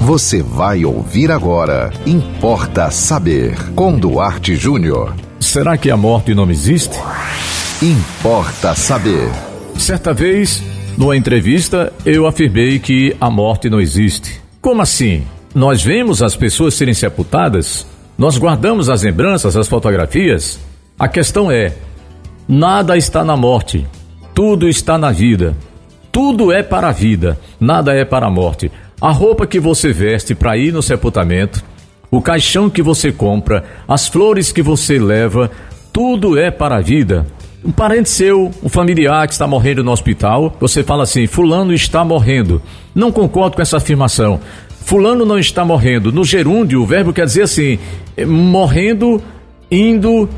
Você vai ouvir agora. Importa saber. Com Duarte Júnior. Será que a morte não existe? Importa saber. Certa vez, numa entrevista, eu afirmei que a morte não existe. Como assim? Nós vemos as pessoas serem sepultadas? Nós guardamos as lembranças, as fotografias? A questão é: nada está na morte, tudo está na vida. Tudo é para a vida, nada é para a morte. A roupa que você veste para ir no sepultamento, o caixão que você compra, as flores que você leva, tudo é para a vida. Um parente seu, um familiar que está morrendo no hospital, você fala assim: Fulano está morrendo. Não concordo com essa afirmação. Fulano não está morrendo. No gerúndio, o verbo quer dizer assim: eh, morrendo, indo,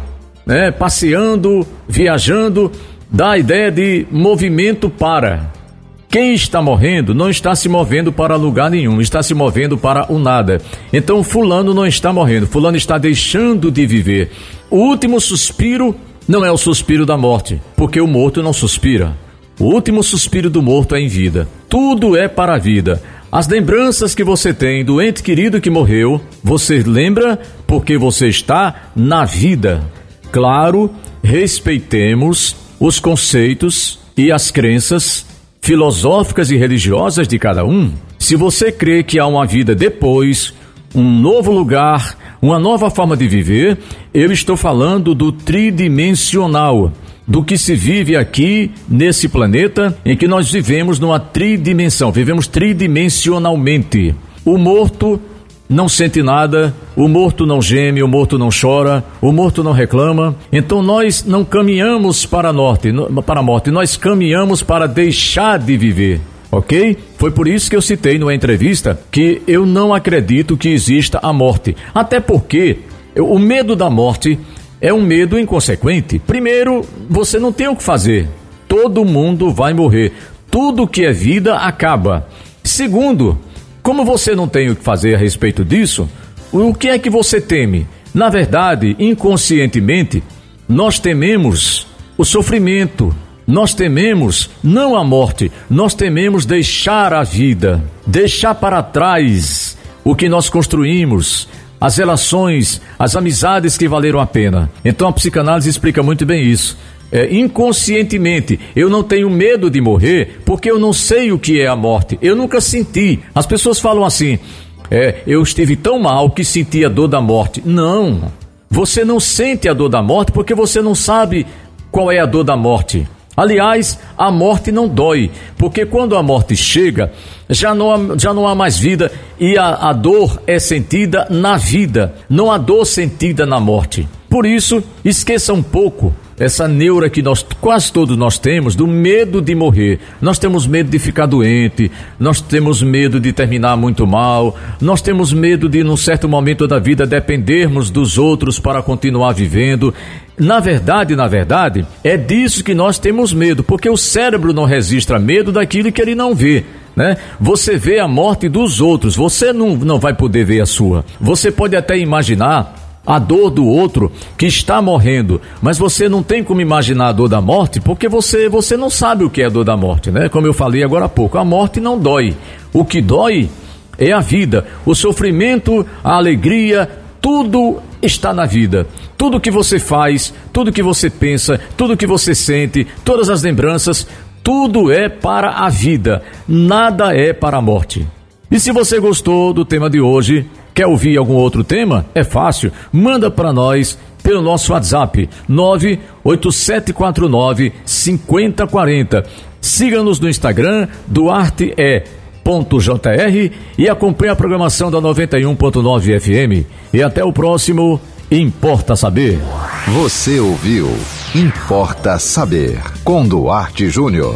né, passeando, viajando, dá a ideia de movimento para. Quem está morrendo não está se movendo para lugar nenhum, está se movendo para o nada. Então, Fulano não está morrendo, Fulano está deixando de viver. O último suspiro não é o suspiro da morte, porque o morto não suspira. O último suspiro do morto é em vida. Tudo é para a vida. As lembranças que você tem do ente querido que morreu, você lembra porque você está na vida. Claro, respeitemos os conceitos e as crenças filosóficas e religiosas de cada um, se você crê que há uma vida depois, um novo lugar, uma nova forma de viver, eu estou falando do tridimensional, do que se vive aqui nesse planeta em que nós vivemos numa tridimensão, vivemos tridimensionalmente. O morto não sente nada, o morto não geme, o morto não chora, o morto não reclama. Então nós não caminhamos para a, norte, para a morte, nós caminhamos para deixar de viver. Ok? Foi por isso que eu citei numa entrevista que eu não acredito que exista a morte. Até porque o medo da morte é um medo inconsequente. Primeiro, você não tem o que fazer. Todo mundo vai morrer. Tudo que é vida acaba. Segundo, como você não tem o que fazer a respeito disso, o que é que você teme? Na verdade, inconscientemente, nós tememos o sofrimento, nós tememos não a morte, nós tememos deixar a vida, deixar para trás o que nós construímos, as relações, as amizades que valeram a pena. Então a psicanálise explica muito bem isso é, inconscientemente. Eu não tenho medo de morrer porque eu não sei o que é a morte. Eu nunca senti. As pessoas falam assim: é, eu estive tão mal que senti a dor da morte. Não. Você não sente a dor da morte porque você não sabe qual é a dor da morte. Aliás, a morte não dói, porque quando a morte chega, já não há, já não há mais vida e a, a dor é sentida na vida, não há dor sentida na morte. Por isso, esqueça um pouco essa neura que nós quase todos nós temos do medo de morrer. Nós temos medo de ficar doente, nós temos medo de terminar muito mal, nós temos medo de num certo momento da vida dependermos dos outros para continuar vivendo. Na verdade, na verdade, é disso que nós temos medo, porque o cérebro não registra medo daquilo que ele não vê. Né? Você vê a morte dos outros, você não, não vai poder ver a sua. Você pode até imaginar a dor do outro que está morrendo, mas você não tem como imaginar a dor da morte porque você você não sabe o que é a dor da morte, né? Como eu falei agora há pouco, a morte não dói. O que dói é a vida, o sofrimento, a alegria, tudo está na vida. Tudo que você faz, tudo que você pensa, tudo que você sente, todas as lembranças, tudo é para a vida, nada é para a morte. E se você gostou do tema de hoje, Quer ouvir algum outro tema? É fácil, manda para nós pelo nosso WhatsApp 98749 5040. Siga-nos no Instagram, Duarte é .jr e acompanhe a programação da 91.9 FM. E até o próximo Importa Saber. Você ouviu Importa Saber com Duarte Júnior.